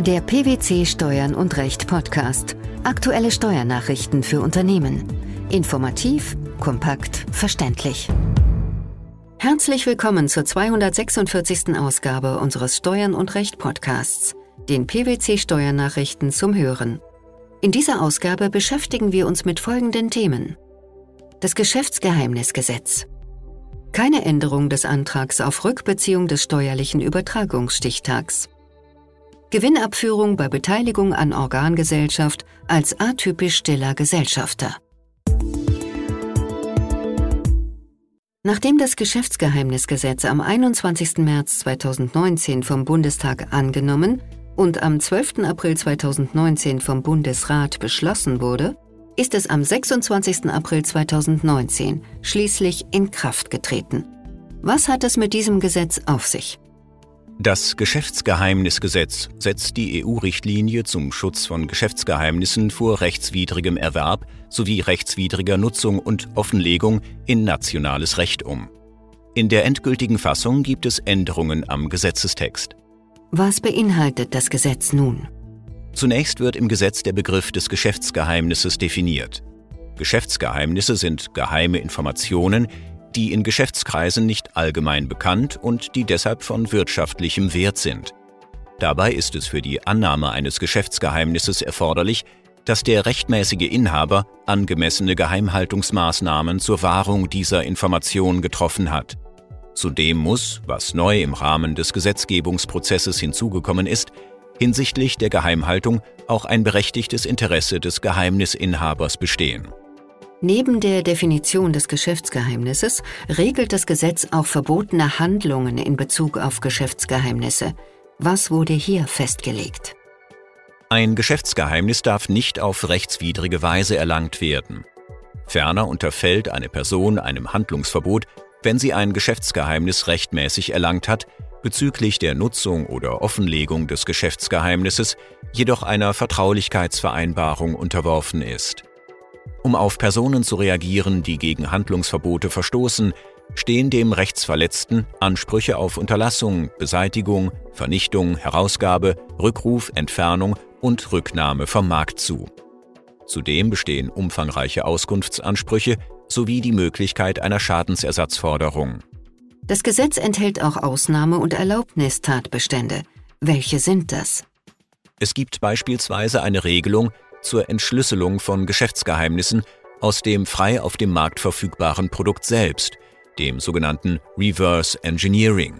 Der PwC Steuern und Recht Podcast. Aktuelle Steuernachrichten für Unternehmen. Informativ, kompakt, verständlich. Herzlich willkommen zur 246. Ausgabe unseres Steuern und Recht Podcasts, den PwC Steuernachrichten zum Hören. In dieser Ausgabe beschäftigen wir uns mit folgenden Themen. Das Geschäftsgeheimnisgesetz. Keine Änderung des Antrags auf Rückbeziehung des steuerlichen Übertragungsstichtags. Gewinnabführung bei Beteiligung an Organgesellschaft als atypisch stiller Gesellschafter. Nachdem das Geschäftsgeheimnisgesetz am 21. März 2019 vom Bundestag angenommen und am 12. April 2019 vom Bundesrat beschlossen wurde, ist es am 26. April 2019 schließlich in Kraft getreten. Was hat es mit diesem Gesetz auf sich? Das Geschäftsgeheimnisgesetz setzt die EU-Richtlinie zum Schutz von Geschäftsgeheimnissen vor rechtswidrigem Erwerb sowie rechtswidriger Nutzung und Offenlegung in nationales Recht um. In der endgültigen Fassung gibt es Änderungen am Gesetzestext. Was beinhaltet das Gesetz nun? Zunächst wird im Gesetz der Begriff des Geschäftsgeheimnisses definiert. Geschäftsgeheimnisse sind geheime Informationen, die in Geschäftskreisen nicht allgemein bekannt und die deshalb von wirtschaftlichem Wert sind. Dabei ist es für die Annahme eines Geschäftsgeheimnisses erforderlich, dass der rechtmäßige Inhaber angemessene Geheimhaltungsmaßnahmen zur Wahrung dieser Information getroffen hat. Zudem muss, was neu im Rahmen des Gesetzgebungsprozesses hinzugekommen ist, hinsichtlich der Geheimhaltung auch ein berechtigtes Interesse des Geheimnisinhabers bestehen. Neben der Definition des Geschäftsgeheimnisses regelt das Gesetz auch verbotene Handlungen in Bezug auf Geschäftsgeheimnisse. Was wurde hier festgelegt? Ein Geschäftsgeheimnis darf nicht auf rechtswidrige Weise erlangt werden. Ferner unterfällt eine Person einem Handlungsverbot, wenn sie ein Geschäftsgeheimnis rechtmäßig erlangt hat, bezüglich der Nutzung oder Offenlegung des Geschäftsgeheimnisses jedoch einer Vertraulichkeitsvereinbarung unterworfen ist. Um auf Personen zu reagieren, die gegen Handlungsverbote verstoßen, stehen dem Rechtsverletzten Ansprüche auf Unterlassung, Beseitigung, Vernichtung, Herausgabe, Rückruf, Entfernung und Rücknahme vom Markt zu. Zudem bestehen umfangreiche Auskunftsansprüche sowie die Möglichkeit einer Schadensersatzforderung. Das Gesetz enthält auch Ausnahme- und Erlaubnistatbestände. Welche sind das? Es gibt beispielsweise eine Regelung, zur Entschlüsselung von Geschäftsgeheimnissen aus dem frei auf dem Markt verfügbaren Produkt selbst, dem sogenannten Reverse Engineering.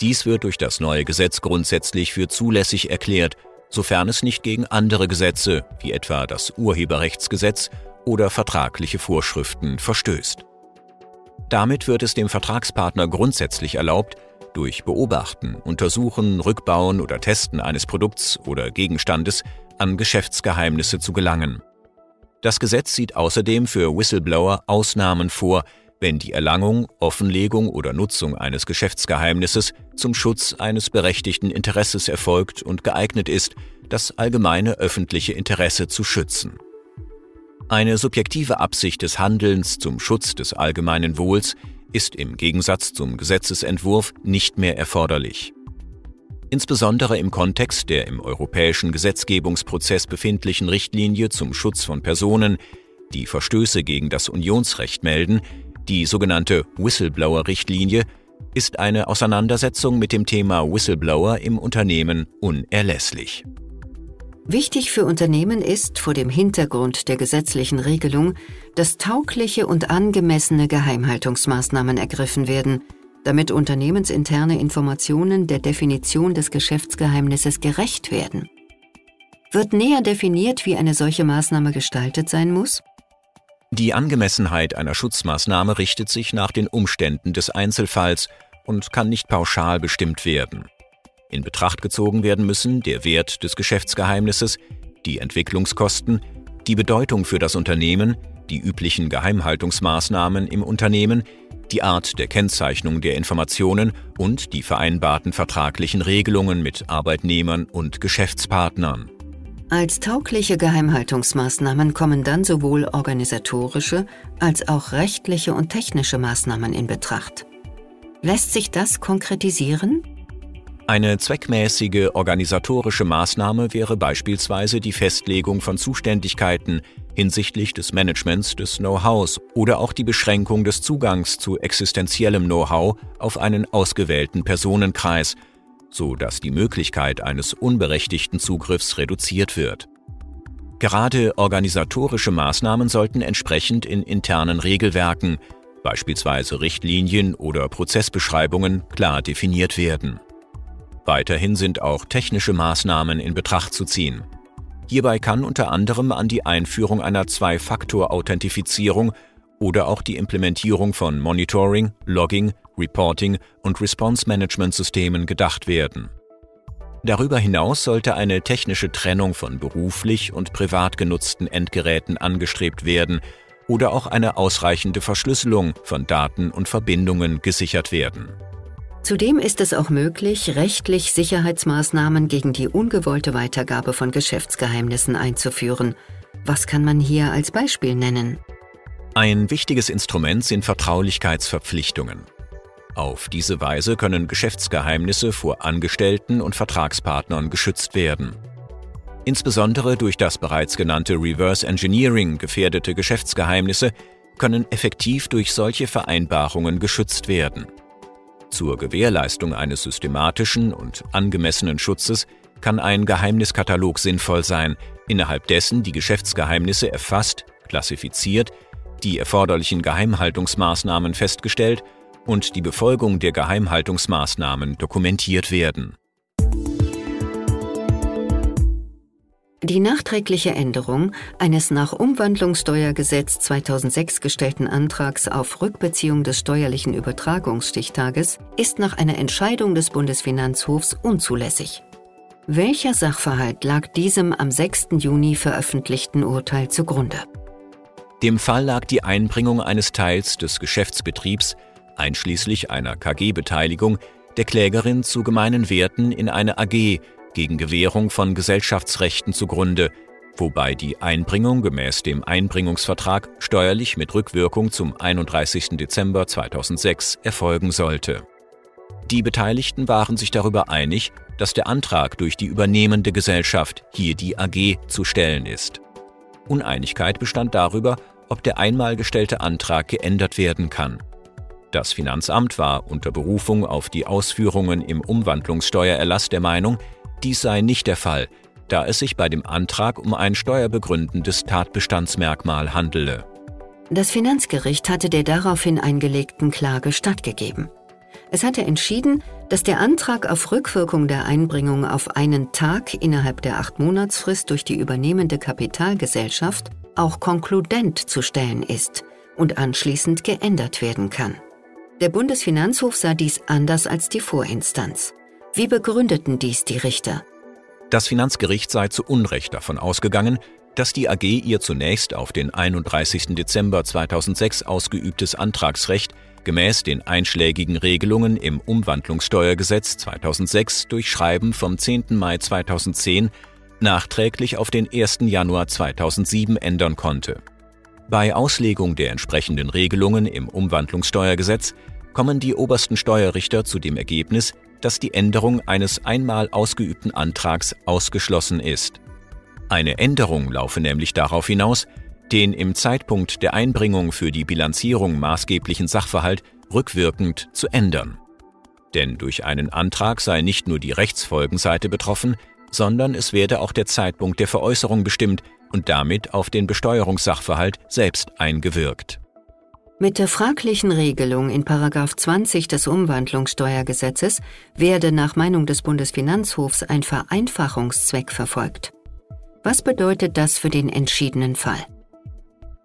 Dies wird durch das neue Gesetz grundsätzlich für zulässig erklärt, sofern es nicht gegen andere Gesetze, wie etwa das Urheberrechtsgesetz oder vertragliche Vorschriften, verstößt. Damit wird es dem Vertragspartner grundsätzlich erlaubt, durch Beobachten, Untersuchen, Rückbauen oder Testen eines Produkts oder Gegenstandes an Geschäftsgeheimnisse zu gelangen. Das Gesetz sieht außerdem für Whistleblower Ausnahmen vor, wenn die Erlangung, Offenlegung oder Nutzung eines Geschäftsgeheimnisses zum Schutz eines berechtigten Interesses erfolgt und geeignet ist, das allgemeine öffentliche Interesse zu schützen. Eine subjektive Absicht des Handelns zum Schutz des allgemeinen Wohls ist im Gegensatz zum Gesetzesentwurf nicht mehr erforderlich. Insbesondere im Kontext der im europäischen Gesetzgebungsprozess befindlichen Richtlinie zum Schutz von Personen, die Verstöße gegen das Unionsrecht melden, die sogenannte Whistleblower-Richtlinie, ist eine Auseinandersetzung mit dem Thema Whistleblower im Unternehmen unerlässlich. Wichtig für Unternehmen ist vor dem Hintergrund der gesetzlichen Regelung, dass taugliche und angemessene Geheimhaltungsmaßnahmen ergriffen werden, damit unternehmensinterne Informationen der Definition des Geschäftsgeheimnisses gerecht werden. Wird näher definiert, wie eine solche Maßnahme gestaltet sein muss? Die Angemessenheit einer Schutzmaßnahme richtet sich nach den Umständen des Einzelfalls und kann nicht pauschal bestimmt werden. In Betracht gezogen werden müssen der Wert des Geschäftsgeheimnisses, die Entwicklungskosten, die Bedeutung für das Unternehmen, die üblichen Geheimhaltungsmaßnahmen im Unternehmen, die Art der Kennzeichnung der Informationen und die vereinbarten vertraglichen Regelungen mit Arbeitnehmern und Geschäftspartnern. Als taugliche Geheimhaltungsmaßnahmen kommen dann sowohl organisatorische als auch rechtliche und technische Maßnahmen in Betracht. Lässt sich das konkretisieren? Eine zweckmäßige organisatorische Maßnahme wäre beispielsweise die Festlegung von Zuständigkeiten hinsichtlich des Managements des Know-hows oder auch die Beschränkung des Zugangs zu existenziellem Know-how auf einen ausgewählten Personenkreis, so dass die Möglichkeit eines unberechtigten Zugriffs reduziert wird. Gerade organisatorische Maßnahmen sollten entsprechend in internen Regelwerken, beispielsweise Richtlinien oder Prozessbeschreibungen, klar definiert werden. Weiterhin sind auch technische Maßnahmen in Betracht zu ziehen. Hierbei kann unter anderem an die Einführung einer Zwei-Faktor-Authentifizierung oder auch die Implementierung von Monitoring, Logging, Reporting und Response-Management-Systemen gedacht werden. Darüber hinaus sollte eine technische Trennung von beruflich und privat genutzten Endgeräten angestrebt werden oder auch eine ausreichende Verschlüsselung von Daten und Verbindungen gesichert werden. Zudem ist es auch möglich, rechtlich Sicherheitsmaßnahmen gegen die ungewollte Weitergabe von Geschäftsgeheimnissen einzuführen. Was kann man hier als Beispiel nennen? Ein wichtiges Instrument sind Vertraulichkeitsverpflichtungen. Auf diese Weise können Geschäftsgeheimnisse vor Angestellten und Vertragspartnern geschützt werden. Insbesondere durch das bereits genannte Reverse Engineering gefährdete Geschäftsgeheimnisse können effektiv durch solche Vereinbarungen geschützt werden. Zur Gewährleistung eines systematischen und angemessenen Schutzes kann ein Geheimniskatalog sinnvoll sein, innerhalb dessen die Geschäftsgeheimnisse erfasst, klassifiziert, die erforderlichen Geheimhaltungsmaßnahmen festgestellt und die Befolgung der Geheimhaltungsmaßnahmen dokumentiert werden. Die nachträgliche Änderung eines nach Umwandlungssteuergesetz 2006 gestellten Antrags auf Rückbeziehung des steuerlichen Übertragungsstichtages ist nach einer Entscheidung des Bundesfinanzhofs unzulässig. Welcher Sachverhalt lag diesem am 6. Juni veröffentlichten Urteil zugrunde? Dem Fall lag die Einbringung eines Teils des Geschäftsbetriebs, einschließlich einer KG-Beteiligung, der Klägerin zu gemeinen Werten in eine AG gegen Gewährung von Gesellschaftsrechten zugrunde, wobei die Einbringung gemäß dem Einbringungsvertrag steuerlich mit Rückwirkung zum 31. Dezember 2006 erfolgen sollte. Die Beteiligten waren sich darüber einig, dass der Antrag durch die übernehmende Gesellschaft, hier die AG, zu stellen ist. Uneinigkeit bestand darüber, ob der einmal gestellte Antrag geändert werden kann. Das Finanzamt war unter Berufung auf die Ausführungen im Umwandlungssteuererlass der Meinung, dies sei nicht der Fall, da es sich bei dem Antrag um ein steuerbegründendes Tatbestandsmerkmal handele. Das Finanzgericht hatte der daraufhin eingelegten Klage stattgegeben. Es hatte entschieden, dass der Antrag auf Rückwirkung der Einbringung auf einen Tag innerhalb der Acht-Monatsfrist durch die übernehmende Kapitalgesellschaft auch konkludent zu stellen ist und anschließend geändert werden kann. Der Bundesfinanzhof sah dies anders als die Vorinstanz. Wie begründeten dies die Richter? Das Finanzgericht sei zu Unrecht davon ausgegangen, dass die AG ihr zunächst auf den 31. Dezember 2006 ausgeübtes Antragsrecht gemäß den einschlägigen Regelungen im Umwandlungssteuergesetz 2006 durch Schreiben vom 10. Mai 2010 nachträglich auf den 1. Januar 2007 ändern konnte. Bei Auslegung der entsprechenden Regelungen im Umwandlungssteuergesetz kommen die obersten Steuerrichter zu dem Ergebnis, dass die Änderung eines einmal ausgeübten Antrags ausgeschlossen ist. Eine Änderung laufe nämlich darauf hinaus, den im Zeitpunkt der Einbringung für die Bilanzierung maßgeblichen Sachverhalt rückwirkend zu ändern. Denn durch einen Antrag sei nicht nur die Rechtsfolgenseite betroffen, sondern es werde auch der Zeitpunkt der Veräußerung bestimmt und damit auf den Besteuerungssachverhalt selbst eingewirkt. Mit der fraglichen Regelung in 20 des Umwandlungssteuergesetzes werde nach Meinung des Bundesfinanzhofs ein Vereinfachungszweck verfolgt. Was bedeutet das für den entschiedenen Fall?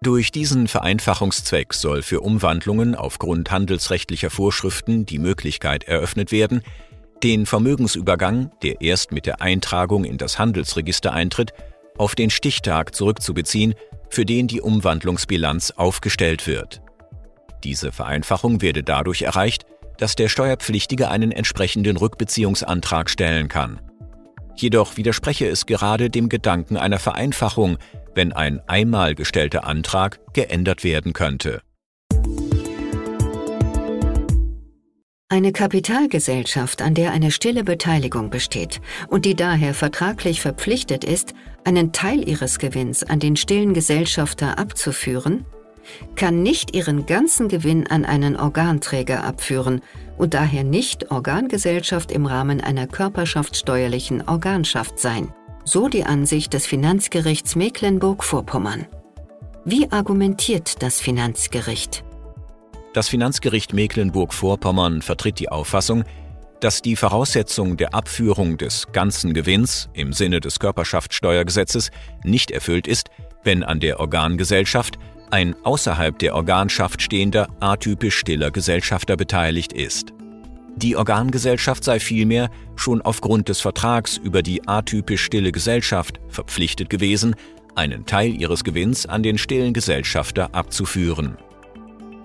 Durch diesen Vereinfachungszweck soll für Umwandlungen aufgrund handelsrechtlicher Vorschriften die Möglichkeit eröffnet werden, den Vermögensübergang, der erst mit der Eintragung in das Handelsregister eintritt, auf den Stichtag zurückzubeziehen, für den die Umwandlungsbilanz aufgestellt wird. Diese Vereinfachung werde dadurch erreicht, dass der Steuerpflichtige einen entsprechenden Rückbeziehungsantrag stellen kann. Jedoch widerspreche es gerade dem Gedanken einer Vereinfachung, wenn ein einmal gestellter Antrag geändert werden könnte. Eine Kapitalgesellschaft, an der eine stille Beteiligung besteht und die daher vertraglich verpflichtet ist, einen Teil ihres Gewinns an den stillen Gesellschafter abzuführen, kann nicht ihren ganzen Gewinn an einen Organträger abführen und daher nicht Organgesellschaft im Rahmen einer körperschaftssteuerlichen Organschaft sein. So die Ansicht des Finanzgerichts Mecklenburg-Vorpommern. Wie argumentiert das Finanzgericht? Das Finanzgericht Mecklenburg-Vorpommern vertritt die Auffassung, dass die Voraussetzung der Abführung des ganzen Gewinns im Sinne des Körperschaftssteuergesetzes nicht erfüllt ist, wenn an der Organgesellschaft ein außerhalb der Organschaft stehender atypisch stiller Gesellschafter beteiligt ist. Die Organgesellschaft sei vielmehr schon aufgrund des Vertrags über die atypisch stille Gesellschaft verpflichtet gewesen, einen Teil ihres Gewinns an den stillen Gesellschafter abzuführen.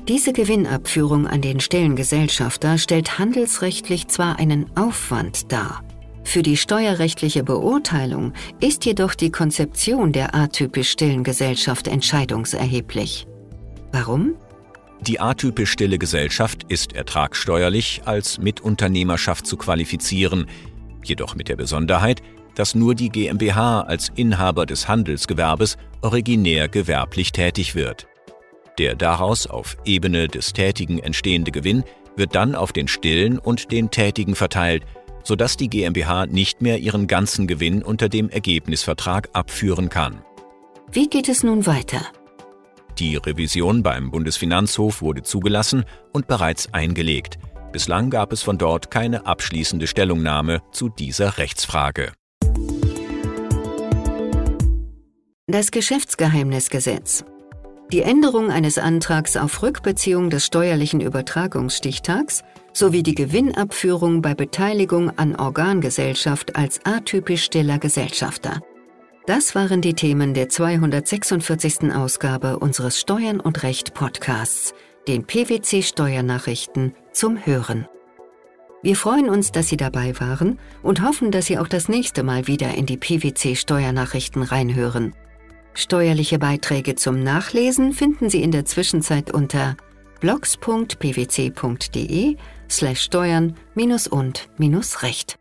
Diese Gewinnabführung an den stillen Gesellschafter stellt handelsrechtlich zwar einen Aufwand dar, für die steuerrechtliche Beurteilung ist jedoch die Konzeption der atypisch stillen Gesellschaft entscheidungserheblich. Warum? Die atypisch stille Gesellschaft ist ertragssteuerlich als Mitunternehmerschaft zu qualifizieren, jedoch mit der Besonderheit, dass nur die GmbH als Inhaber des Handelsgewerbes originär gewerblich tätig wird. Der daraus auf Ebene des Tätigen entstehende Gewinn wird dann auf den Stillen und den Tätigen verteilt, sodass die GmbH nicht mehr ihren ganzen Gewinn unter dem Ergebnisvertrag abführen kann. Wie geht es nun weiter? Die Revision beim Bundesfinanzhof wurde zugelassen und bereits eingelegt. Bislang gab es von dort keine abschließende Stellungnahme zu dieser Rechtsfrage. Das Geschäftsgeheimnisgesetz. Die Änderung eines Antrags auf Rückbeziehung des steuerlichen Übertragungsstichtags sowie die Gewinnabführung bei Beteiligung an Organgesellschaft als atypisch stiller Gesellschafter. Das waren die Themen der 246. Ausgabe unseres Steuern und Recht Podcasts, den PwC Steuernachrichten zum Hören. Wir freuen uns, dass Sie dabei waren und hoffen, dass Sie auch das nächste Mal wieder in die PwC Steuernachrichten reinhören. Steuerliche Beiträge zum Nachlesen finden Sie in der Zwischenzeit unter blogs.pwc.de slash steuern minus und minus recht.